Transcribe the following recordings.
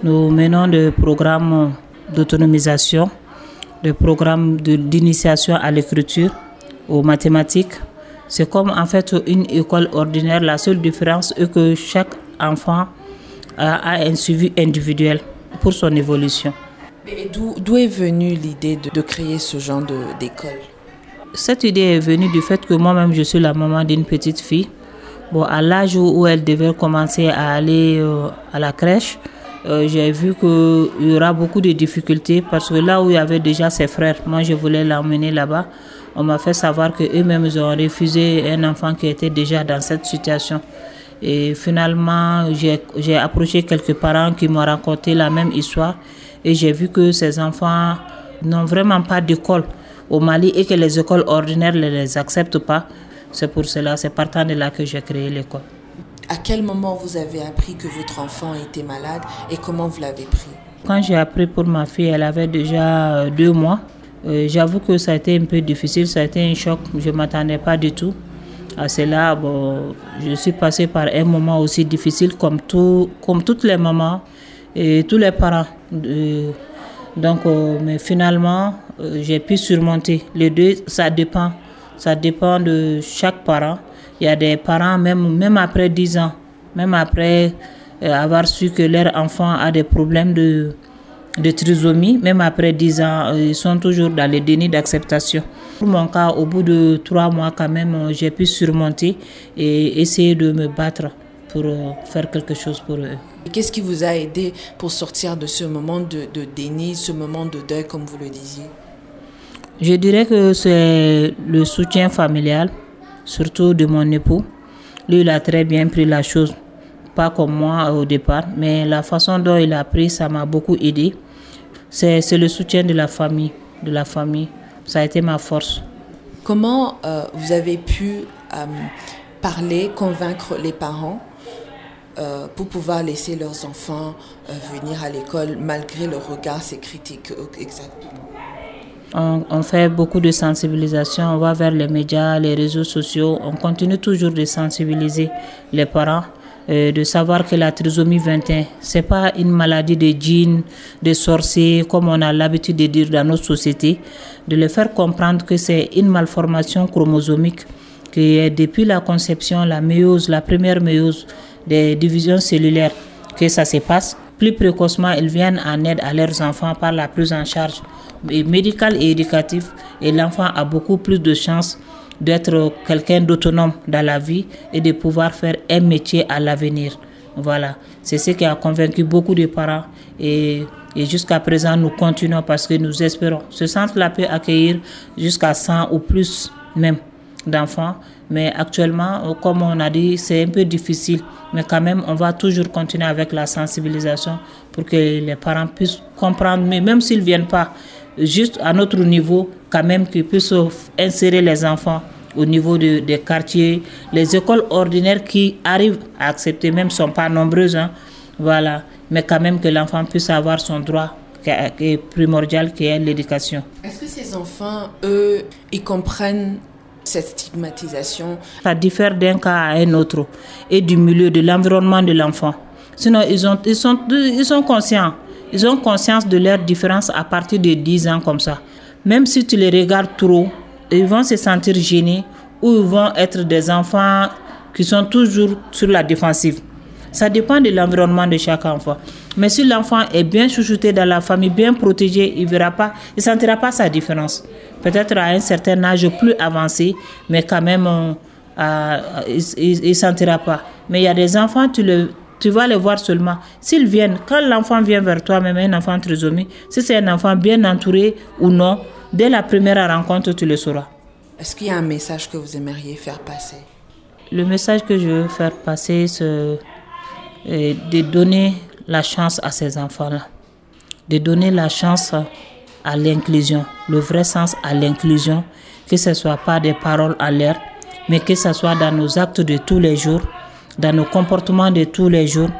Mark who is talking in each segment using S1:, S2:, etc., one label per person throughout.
S1: Nous menons des programmes d'autonomisation, des programmes d'initiation à l'écriture, aux mathématiques. C'est comme en fait une école ordinaire. La seule différence est que chaque enfant a, un suivi individuel pour son évolution.
S2: D'où est venue l'idée de, de, créer ce genre d'école?
S1: Cette idée est venue du fait que moi-même je suis la maman d'une petite fille. Bon, à l'âge où elle devait commencer à aller euh, à la crèche, euh, j'ai vu qu'il y aura beaucoup de difficultés parce que là où il y avait déjà ses frères, moi je voulais l'emmener là-bas. On m'a fait savoir qu'eux-mêmes ont refusé un enfant qui était déjà dans cette situation. Et finalement, j'ai approché quelques parents qui m'ont raconté la même histoire et j'ai vu que ces enfants n'ont vraiment pas d'école au Mali et que les écoles ordinaires ne les acceptent pas. C'est pour cela, c'est partant de là que j'ai créé l'école.
S2: À quel moment vous avez appris que votre enfant était malade et comment vous l'avez pris?
S1: Quand j'ai appris pour ma fille, elle avait déjà euh, deux mois. Euh, j'avoue que ça a été un peu difficile, ça a été un choc. Je ne m'attendais pas du tout à cela. Bon, je suis passée par un moment aussi difficile comme, tout, comme toutes les mamans et tous les parents. donc, euh, mais finalement, j'ai pu surmonter. Les deux, ça dépend. Ça dépend de chaque parent. Il y a des parents, même, même après 10 ans, même après euh, avoir su que leur enfant a des problèmes de, de trisomie, même après 10 ans, euh, ils sont toujours dans le déni d'acceptation. Pour mon cas, au bout de 3 mois quand même, euh, j'ai pu surmonter et essayer de me battre pour faire quelque chose pour eux.
S2: Qu'est-ce qui vous a aidé pour sortir de ce moment de, de déni, ce moment de deuil, comme vous le disiez?
S1: Je dirais que c'est le soutien familial surtout de mon époux. Lui, il a très bien pris la chose, pas comme moi au départ, mais la façon dont il a pris, ça m'a beaucoup aidé. C'est le soutien de la famille, de la famille. Ça a été ma force.
S2: Comment euh, vous avez pu euh, parler, convaincre les parents euh, pour pouvoir laisser leurs enfants venir à l'école malgré le regard, ces critiques exactement?
S1: On, fait beaucoup de sensibilisation, on va vers les médias, les réseaux sociaux, on continue toujours de sensibiliser les parents, euh, de savoir que la trisomie 21, c'est pas une maladie de djinns, de sorciers, comme on a l'habitude de dire dans nos sociétés, de les faire comprendre que c'est une malformation chromosomique, qui est depuis la conception, la la première méiose des divisions cellulaires, que ça se passe. Plus précocement, ils viennent en aide à leurs enfants par la prise en charge médical et éducatif et l'enfant a beaucoup plus de chances d'être quelqu'un d'autonome dans la vie et de pouvoir faire un métier à l'avenir. Voilà, c'est ce qui a convaincu beaucoup de parents et, et jusqu'à présent nous continuons parce que nous espérons. Ce centre-là peut accueillir jusqu'à 100 ou plus même d'enfants, mais actuellement, comme on a dit, c'est un peu difficile, mais quand même, on va toujours continuer avec la sensibilisation pour que les parents puissent comprendre, mais même s'ils ne viennent pas, juste à notre niveau, quand même qu'ils puissent insérer les enfants au niveau de, des quartiers. Les écoles ordinaires qui arrivent à accepter, même ne sont pas nombreuses, hein. voilà, mais quand même que l'enfant puisse avoir son droit qui est primordial, qui est l'éducation.
S2: Est-ce que ces enfants, eux, ils comprennent cette stigmatisation?
S1: Ça diffère d'un cas à un autre et du milieu, de l'environnement de l'enfant. Sinon, ils, ont, ils, sont, ils sont conscients. Ils ont conscience de leur différence à partir de 10 ans comme ça. Même si tu les regardes trop, ils vont se sentir gênés ou ils vont être des enfants qui sont toujours sur la défensive. Ça dépend de l'environnement de chaque enfant. Mais si l'enfant est bien chouchouté dans la famille, bien protégé, il ne pas, il sentira pas sa différence. Peut-être à un certain âge plus avancé, mais quand même, euh, euh, il ne sentira pas. Mais il y a des enfants, tu le, tu vas les voir seulement. S'ils viennent, quand l'enfant vient vers toi, même un enfant trisomie, si c'est un enfant bien entouré ou non, dès la première rencontre, tu le sauras.
S2: Est-ce qu'il y a un message que vous aimeriez faire passer?
S1: Le message que je veux faire passer, c'est euh, de donner la chance à ces enfants-là. De donner la chance à l'inclusion, le vrai sens à l'inclusion, que ce ne soit pas des paroles à l'air, mais que ce soit dans nos actes de tous les jours dans nos comportements de tous les jours,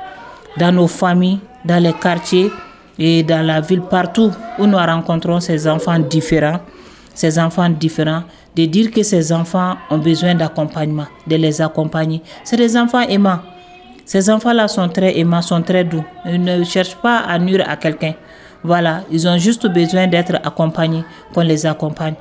S1: dans nos familles, dans les quartiers et dans la ville, partout où nous rencontrons ces enfants différents, ces enfants différents, de dire que ces enfants ont besoin d'accompagnement, de les accompagner. C'est des enfants aimants. Ces enfants-là sont très aimants, sont très doux. Ils ne cherchent pas à nuire à quelqu'un. Voilà, ils ont juste besoin d'être accompagnés, qu'on les accompagne.